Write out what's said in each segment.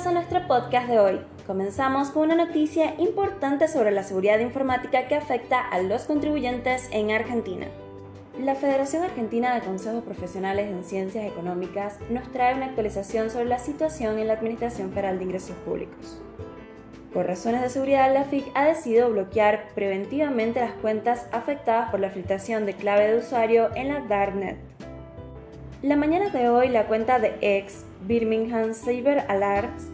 Bienvenidos a nuestro podcast de hoy. Comenzamos con una noticia importante sobre la seguridad informática que afecta a los contribuyentes en Argentina. La Federación Argentina de Consejos Profesionales en Ciencias Económicas nos trae una actualización sobre la situación en la Administración Federal de Ingresos Públicos. Por razones de seguridad, la FIC ha decidido bloquear preventivamente las cuentas afectadas por la filtración de clave de usuario en la Darknet. La mañana de hoy, la cuenta de ex Birmingham Cyber Alerts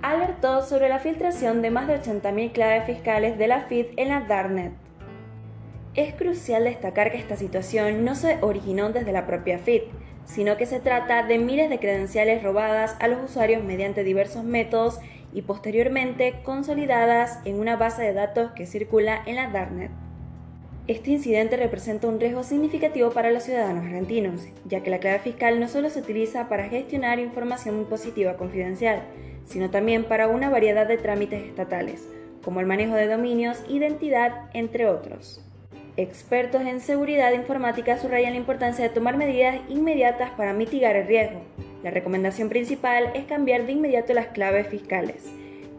alertó sobre la filtración de más de 80.000 claves fiscales de la FID en la Darknet. Es crucial destacar que esta situación no se originó desde la propia FID, sino que se trata de miles de credenciales robadas a los usuarios mediante diversos métodos y posteriormente consolidadas en una base de datos que circula en la Darknet. Este incidente representa un riesgo significativo para los ciudadanos argentinos, ya que la clave fiscal no solo se utiliza para gestionar información impositiva confidencial, sino también para una variedad de trámites estatales, como el manejo de dominios, identidad, entre otros. Expertos en seguridad informática subrayan la importancia de tomar medidas inmediatas para mitigar el riesgo. La recomendación principal es cambiar de inmediato las claves fiscales.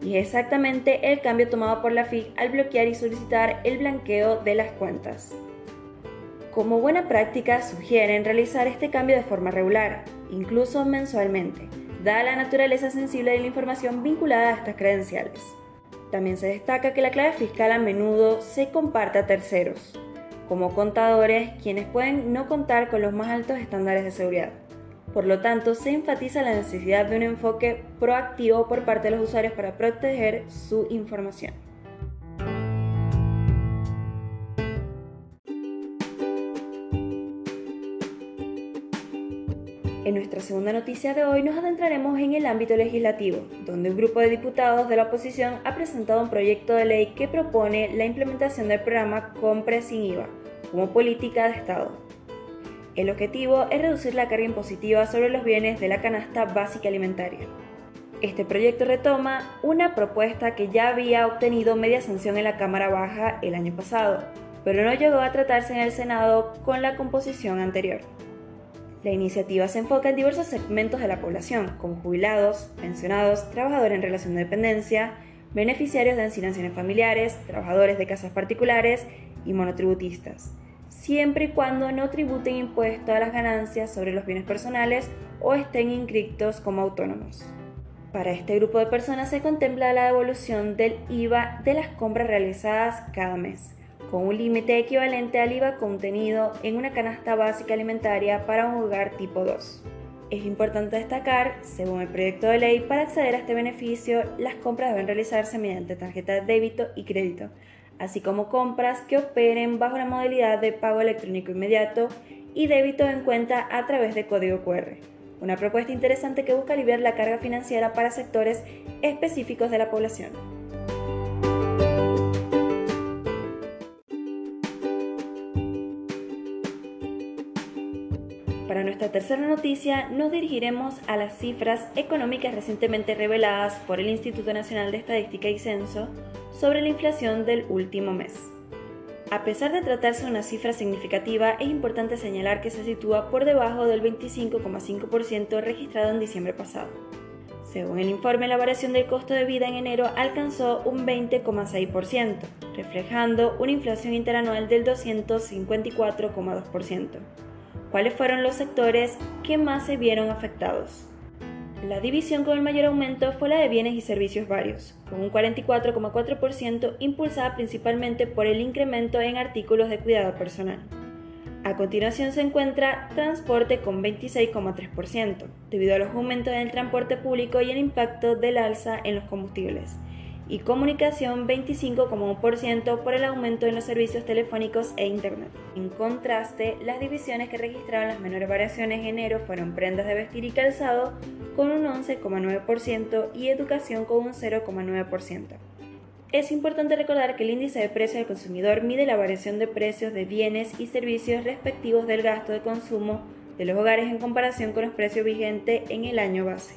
Y es exactamente el cambio tomado por la FIC al bloquear y solicitar el blanqueo de las cuentas. Como buena práctica, sugieren realizar este cambio de forma regular, incluso mensualmente, dada la naturaleza sensible de la información vinculada a estas credenciales. También se destaca que la clave fiscal a menudo se comparte a terceros, como contadores, quienes pueden no contar con los más altos estándares de seguridad. Por lo tanto, se enfatiza la necesidad de un enfoque proactivo por parte de los usuarios para proteger su información. En nuestra segunda noticia de hoy nos adentraremos en el ámbito legislativo, donde un grupo de diputados de la oposición ha presentado un proyecto de ley que propone la implementación del programa Compre sin IVA como política de Estado. El objetivo es reducir la carga impositiva sobre los bienes de la canasta básica alimentaria. Este proyecto retoma una propuesta que ya había obtenido media sanción en la Cámara Baja el año pasado, pero no llegó a tratarse en el Senado con la composición anterior. La iniciativa se enfoca en diversos segmentos de la población, como jubilados, pensionados, trabajadores en relación de dependencia, beneficiarios de asignaciones familiares, trabajadores de casas particulares y monotributistas, siempre y cuando no tributen impuesto a las ganancias sobre los bienes personales o estén inscritos como autónomos. Para este grupo de personas se contempla la devolución del IVA de las compras realizadas cada mes, con un límite equivalente al IVA contenido en una canasta básica alimentaria para un hogar tipo 2. Es importante destacar, según el proyecto de ley, para acceder a este beneficio, las compras deben realizarse mediante tarjeta de débito y crédito, así como compras que operen bajo la modalidad de pago electrónico inmediato y débito en cuenta a través de código QR. Una propuesta interesante que busca aliviar la carga financiera para sectores específicos de la población. Para nuestra tercera noticia nos dirigiremos a las cifras económicas recientemente reveladas por el Instituto Nacional de Estadística y Censo sobre la inflación del último mes. A pesar de tratarse de una cifra significativa, es importante señalar que se sitúa por debajo del 25,5% registrado en diciembre pasado. Según el informe, la variación del costo de vida en enero alcanzó un 20,6%, reflejando una inflación interanual del 254,2%. ¿Cuáles fueron los sectores que más se vieron afectados? La división con el mayor aumento fue la de bienes y servicios varios, con un 44,4% impulsada principalmente por el incremento en artículos de cuidado personal. A continuación se encuentra transporte con 26,3%, debido a los aumentos en el transporte público y el impacto del alza en los combustibles, y comunicación 25,1% por el aumento en los servicios telefónicos e Internet. En contraste, las divisiones que registraron las menores variaciones en enero fueron prendas de vestir y calzado con un 11,9% y educación con un 0,9%. Es importante recordar que el índice de precio del consumidor mide la variación de precios de bienes y servicios respectivos del gasto de consumo de los hogares en comparación con los precios vigentes en el año base.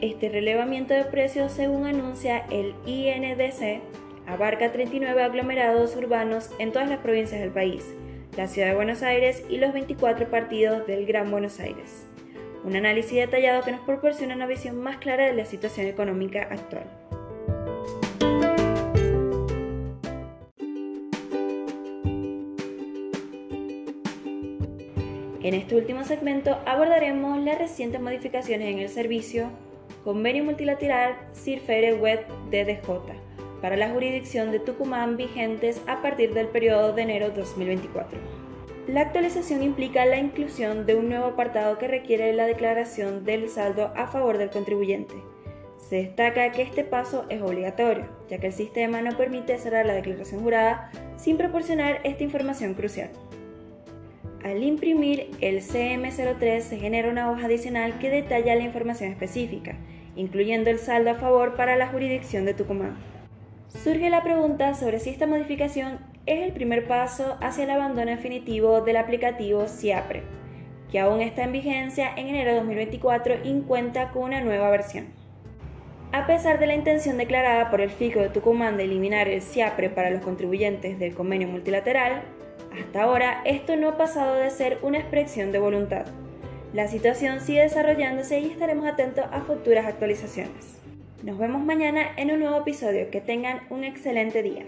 Este relevamiento de precios, según anuncia el INDC, abarca 39 aglomerados urbanos en todas las provincias del país, la ciudad de Buenos Aires y los 24 partidos del Gran Buenos Aires. Un análisis detallado que nos proporciona una visión más clara de la situación económica actual. En este último segmento abordaremos las recientes modificaciones en el servicio Convenio Multilateral CIRFERE Web DDJ para la jurisdicción de Tucumán vigentes a partir del periodo de enero 2024. La actualización implica la inclusión de un nuevo apartado que requiere la declaración del saldo a favor del contribuyente. Se destaca que este paso es obligatorio, ya que el sistema no permite cerrar la declaración jurada sin proporcionar esta información crucial. Al imprimir el CM03 se genera una hoja adicional que detalla la información específica, incluyendo el saldo a favor para la jurisdicción de Tucumán. Surge la pregunta sobre si esta modificación es el primer paso hacia el abandono definitivo del aplicativo CIAPRE, que aún está en vigencia en enero de 2024 y cuenta con una nueva versión. A pesar de la intención declarada por el FICO de Tucumán de eliminar el CIAPRE para los contribuyentes del convenio multilateral, hasta ahora, esto no ha pasado de ser una expresión de voluntad. La situación sigue desarrollándose y estaremos atentos a futuras actualizaciones. Nos vemos mañana en un nuevo episodio. Que tengan un excelente día.